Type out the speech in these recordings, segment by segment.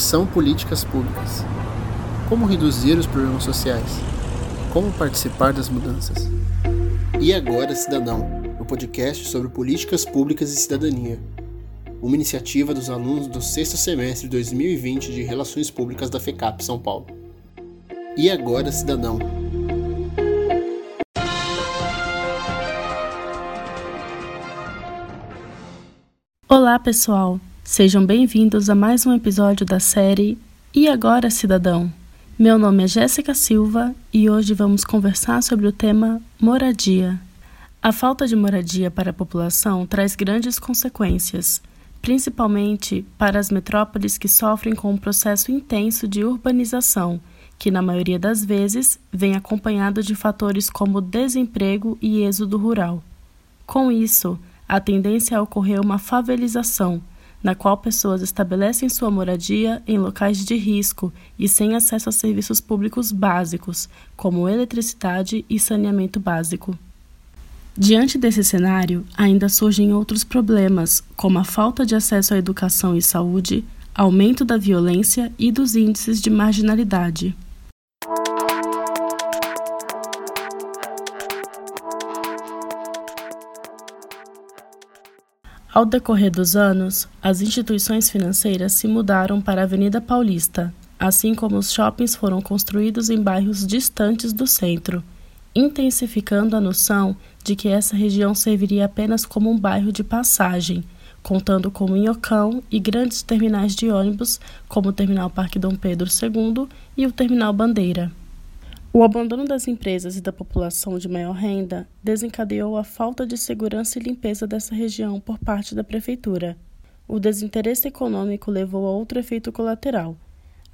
são políticas públicas? Como reduzir os problemas sociais? Como participar das mudanças? E agora, Cidadão, o podcast sobre políticas públicas e cidadania. Uma iniciativa dos alunos do sexto semestre de 2020 de Relações Públicas da FECAP São Paulo. E agora, Cidadão, Olá, pessoal! Sejam bem-vindos a mais um episódio da série E Agora, Cidadão? Meu nome é Jéssica Silva e hoje vamos conversar sobre o tema moradia. A falta de moradia para a população traz grandes consequências, principalmente para as metrópoles que sofrem com um processo intenso de urbanização, que na maioria das vezes vem acompanhado de fatores como desemprego e êxodo rural. Com isso, a tendência é ocorrer uma favelização, na qual pessoas estabelecem sua moradia em locais de risco e sem acesso a serviços públicos básicos, como eletricidade e saneamento básico. Diante desse cenário, ainda surgem outros problemas, como a falta de acesso à educação e saúde, aumento da violência e dos índices de marginalidade. Ao decorrer dos anos, as instituições financeiras se mudaram para a Avenida Paulista, assim como os shoppings foram construídos em bairros distantes do centro, intensificando a noção de que essa região serviria apenas como um bairro de passagem, contando com Minhocão e grandes terminais de ônibus, como o Terminal Parque Dom Pedro II e o Terminal Bandeira. O abandono das empresas e da população de maior renda desencadeou a falta de segurança e limpeza dessa região por parte da prefeitura. O desinteresse econômico levou a outro efeito colateral.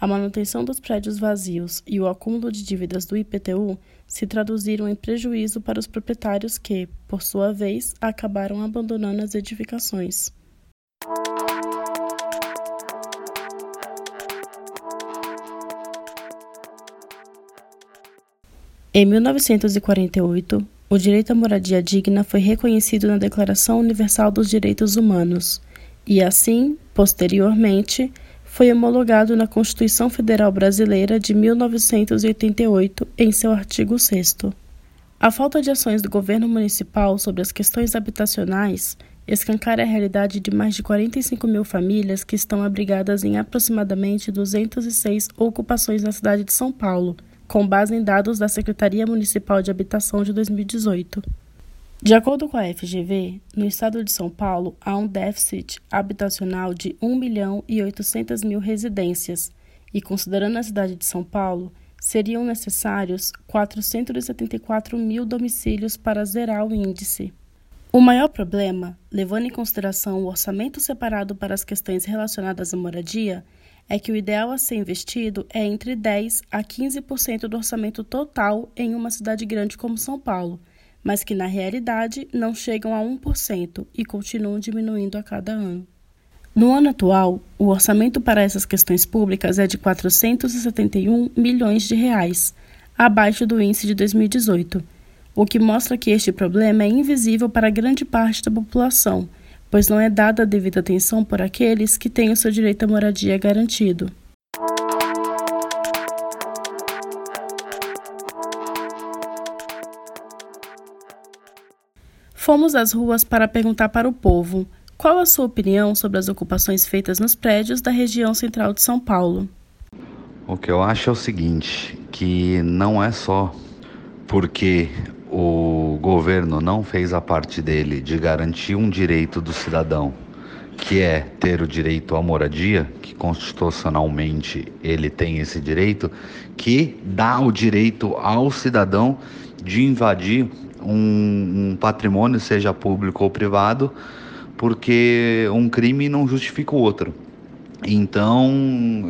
A manutenção dos prédios vazios e o acúmulo de dívidas do IPTU se traduziram em prejuízo para os proprietários que, por sua vez, acabaram abandonando as edificações. Em 1948, o direito à moradia digna foi reconhecido na Declaração Universal dos Direitos Humanos e, assim, posteriormente, foi homologado na Constituição Federal Brasileira de 1988, em seu artigo 6. A falta de ações do governo municipal sobre as questões habitacionais escancara a realidade de mais de 45 mil famílias que estão abrigadas em aproximadamente 206 ocupações na cidade de São Paulo com base em dados da Secretaria Municipal de Habitação de 2018. De acordo com a FGV, no estado de São Paulo há um déficit habitacional de 1 milhão e 800 mil residências, e considerando a cidade de São Paulo, seriam necessários 474 mil domicílios para zerar o índice. O maior problema, levando em consideração o orçamento separado para as questões relacionadas à moradia, é que o ideal a ser investido é entre 10 a 15% do orçamento total em uma cidade grande como São Paulo, mas que na realidade não chegam a 1% e continuam diminuindo a cada ano. No ano atual, o orçamento para essas questões públicas é de 471 milhões de reais, abaixo do índice de 2018, o que mostra que este problema é invisível para grande parte da população pois não é dada a devida atenção por aqueles que têm o seu direito à moradia garantido. Fomos às ruas para perguntar para o povo qual a sua opinião sobre as ocupações feitas nos prédios da região central de São Paulo. O que eu acho é o seguinte, que não é só porque o governo não fez a parte dele de garantir um direito do cidadão, que é ter o direito à moradia, que constitucionalmente ele tem esse direito, que dá o direito ao cidadão de invadir um, um patrimônio, seja público ou privado, porque um crime não justifica o outro. Então,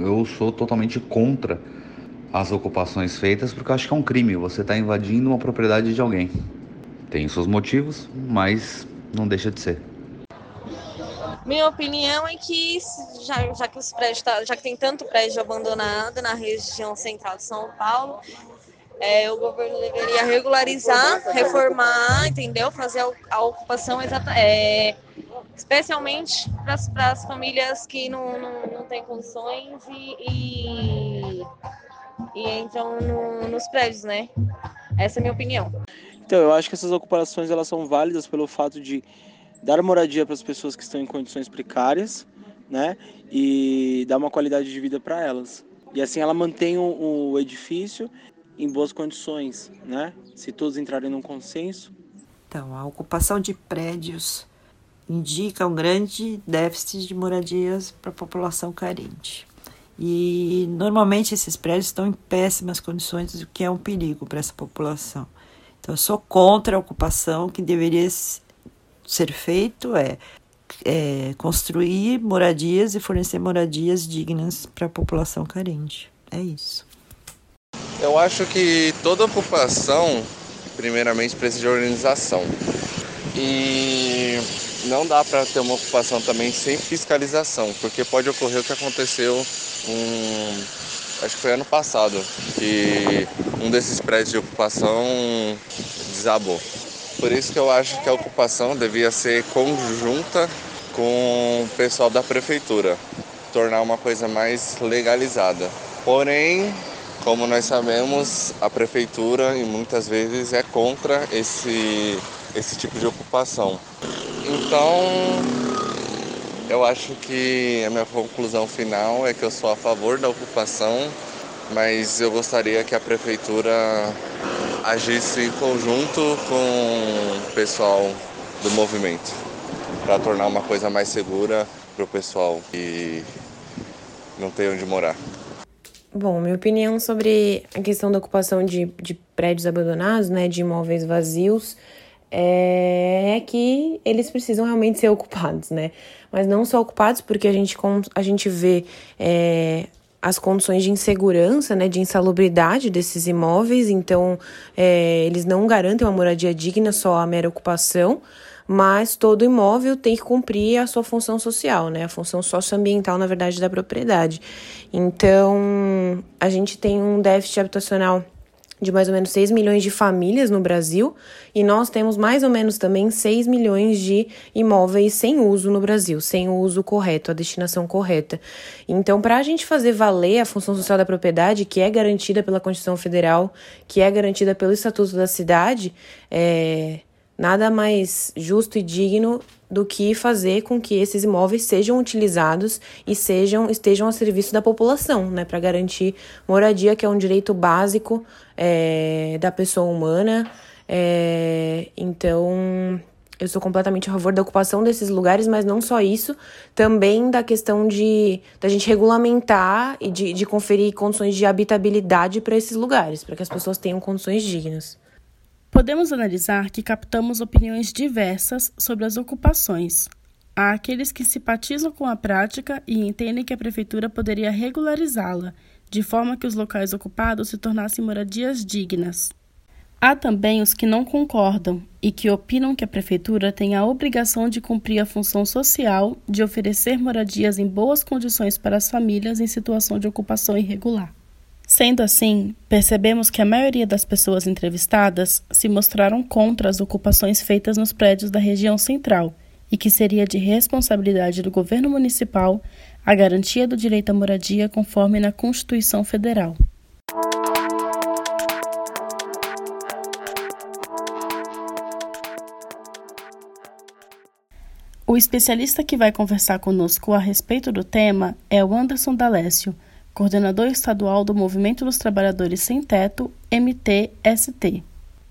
eu sou totalmente contra as ocupações feitas, porque eu acho que é um crime. Você está invadindo uma propriedade de alguém. Tem seus motivos, mas não deixa de ser. Minha opinião é que já, já que os prédios tá, já que tem tanto prédio abandonado na região central de São Paulo, é, o governo deveria regularizar, reformar, entendeu? Fazer a, ocupação exata, é, especialmente para as famílias que não, não, não têm condições e, e, e entram no, nos prédios, né? Essa é a minha opinião. Então, eu acho que essas ocupações elas são válidas pelo fato de dar moradia para as pessoas que estão em condições precárias, né? E dar uma qualidade de vida para elas. E assim ela mantém o, o edifício em boas condições, né? Se todos entrarem num consenso. Então, a ocupação de prédios indica um grande déficit de moradias para a população carente. E normalmente esses prédios estão em péssimas condições, o que é um perigo para essa população. Então, eu sou contra a ocupação, o que deveria ser feito é, é construir moradias e fornecer moradias dignas para a população carente. É isso. Eu acho que toda ocupação, primeiramente, precisa de organização. E não dá para ter uma ocupação também sem fiscalização, porque pode ocorrer o que aconteceu um, acho que foi ano passado, que um desses prédios de ocupação desabou. Por isso que eu acho que a ocupação devia ser conjunta com o pessoal da prefeitura, tornar uma coisa mais legalizada. Porém, como nós sabemos, a prefeitura e muitas vezes é contra esse, esse tipo de ocupação. Então, eu acho que a minha conclusão final é que eu sou a favor da ocupação, mas eu gostaria que a prefeitura agisse em conjunto com o pessoal do movimento para tornar uma coisa mais segura para o pessoal que não tem onde morar. Bom, minha opinião sobre a questão da ocupação de, de prédios abandonados, né, de imóveis vazios, é, que eles precisam realmente ser ocupados, né? Mas não só ocupados porque a gente, a gente vê é, as condições de insegurança, né, de insalubridade desses imóveis, então é, eles não garantem uma moradia digna, só a mera ocupação, mas todo imóvel tem que cumprir a sua função social, né? A função socioambiental, na verdade, da propriedade. Então, a gente tem um déficit habitacional de mais ou menos 6 milhões de famílias no Brasil e nós temos mais ou menos também 6 milhões de imóveis sem uso no Brasil, sem o uso correto, a destinação correta. Então, para a gente fazer valer a função social da propriedade, que é garantida pela Constituição Federal, que é garantida pelo Estatuto da Cidade, é, Nada mais justo e digno do que fazer com que esses imóveis sejam utilizados e sejam estejam a serviço da população, né, para garantir moradia, que é um direito básico é, da pessoa humana. É, então, eu sou completamente a favor da ocupação desses lugares, mas não só isso, também da questão de da gente regulamentar e de, de conferir condições de habitabilidade para esses lugares, para que as pessoas tenham condições dignas. Podemos analisar que captamos opiniões diversas sobre as ocupações. Há aqueles que simpatizam com a prática e entendem que a prefeitura poderia regularizá-la, de forma que os locais ocupados se tornassem moradias dignas. Há também os que não concordam e que opinam que a prefeitura tem a obrigação de cumprir a função social de oferecer moradias em boas condições para as famílias em situação de ocupação irregular. Sendo assim, percebemos que a maioria das pessoas entrevistadas se mostraram contra as ocupações feitas nos prédios da região central e que seria de responsabilidade do governo municipal a garantia do direito à moradia conforme na Constituição Federal. O especialista que vai conversar conosco a respeito do tema é o Anderson D'Alessio coordenador estadual do Movimento dos Trabalhadores Sem Teto, MTST.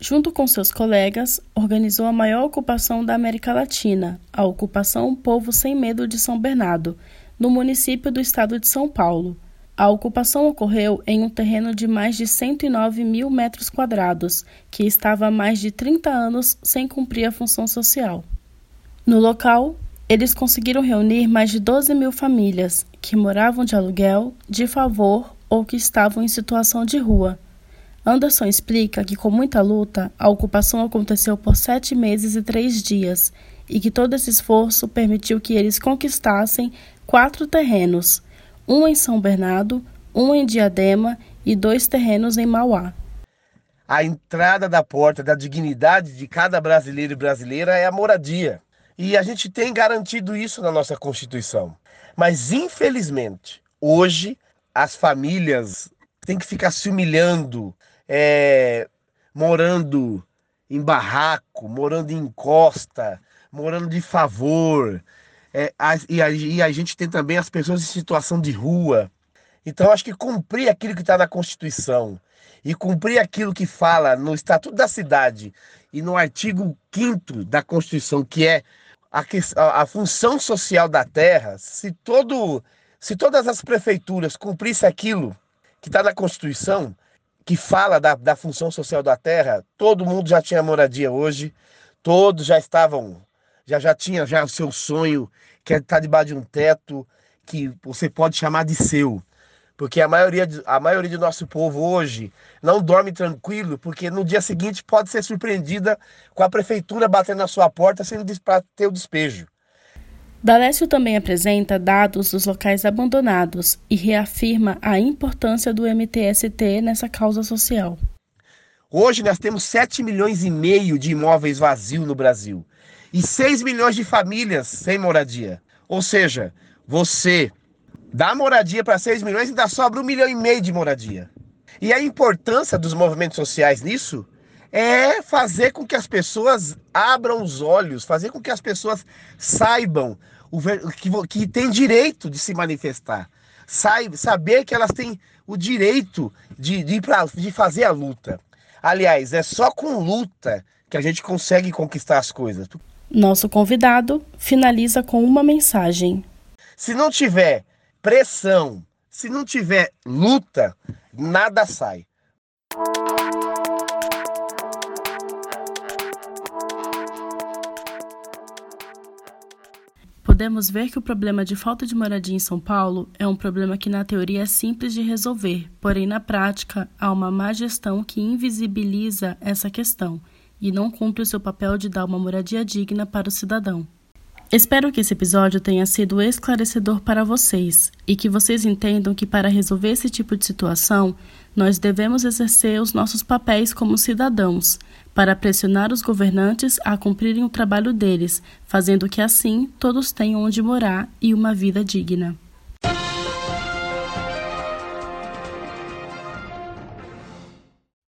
Junto com seus colegas, organizou a maior ocupação da América Latina, a ocupação Povo Sem Medo de São Bernardo, no município do estado de São Paulo. A ocupação ocorreu em um terreno de mais de 109 mil metros quadrados, que estava há mais de 30 anos sem cumprir a função social. No local, eles conseguiram reunir mais de 12 mil famílias que moravam de aluguel, de favor ou que estavam em situação de rua. Anderson explica que, com muita luta, a ocupação aconteceu por sete meses e três dias e que todo esse esforço permitiu que eles conquistassem quatro terrenos: um em São Bernardo, um em Diadema e dois terrenos em Mauá. A entrada da porta da dignidade de cada brasileiro e brasileira é a moradia E a gente tem garantido isso na nossa Constituição. Mas, infelizmente, hoje as famílias têm que ficar se humilhando, é, morando em barraco, morando em costa, morando de favor. É, a, e, a, e a gente tem também as pessoas em situação de rua. Então, acho que cumprir aquilo que está na Constituição e cumprir aquilo que fala no Estatuto da Cidade e no artigo 5 da Constituição, que é a, a, função social da terra, se, todo, se todas as prefeituras cumprissem aquilo que está na Constituição, que fala da, da função social da terra, todo mundo já tinha moradia hoje, todos já estavam, já já tinha já o seu sonho, que é estar debaixo de um teto que você pode chamar de seu. Porque a maioria, a maioria do nosso povo hoje não dorme tranquilo, porque no dia seguinte pode ser surpreendida com a prefeitura batendo na sua porta sendo para ter o despejo. Dalécio também apresenta dados dos locais abandonados e reafirma a importância do MTST nessa causa social. Hoje nós temos 7 milhões e meio de imóveis vazios no Brasil e 6 milhões de famílias sem moradia. Ou seja, você dá moradia para 6 milhões e ainda sobra um milhão e meio de moradia. E a importância dos movimentos sociais nisso é fazer com que as pessoas abram os olhos, fazer com que as pessoas saibam o, que, que tem direito de se manifestar. Saib, saber que elas têm o direito de, de, pra, de fazer a luta. Aliás, é só com luta que a gente consegue conquistar as coisas. Nosso convidado finaliza com uma mensagem. Se não tiver pressão, se não tiver luta, nada sai. podemos ver que o problema de falta de moradia em São Paulo é um problema que, na teoria, é simples de resolver, porém, na prática, há uma má gestão que invisibiliza essa questão e não cumpre o seu papel de dar uma moradia digna para o cidadão. Espero que esse episódio tenha sido esclarecedor para vocês e que vocês entendam que, para resolver esse tipo de situação, nós devemos exercer os nossos papéis como cidadãos, para pressionar os governantes a cumprirem o trabalho deles, fazendo que assim todos tenham onde morar e uma vida digna.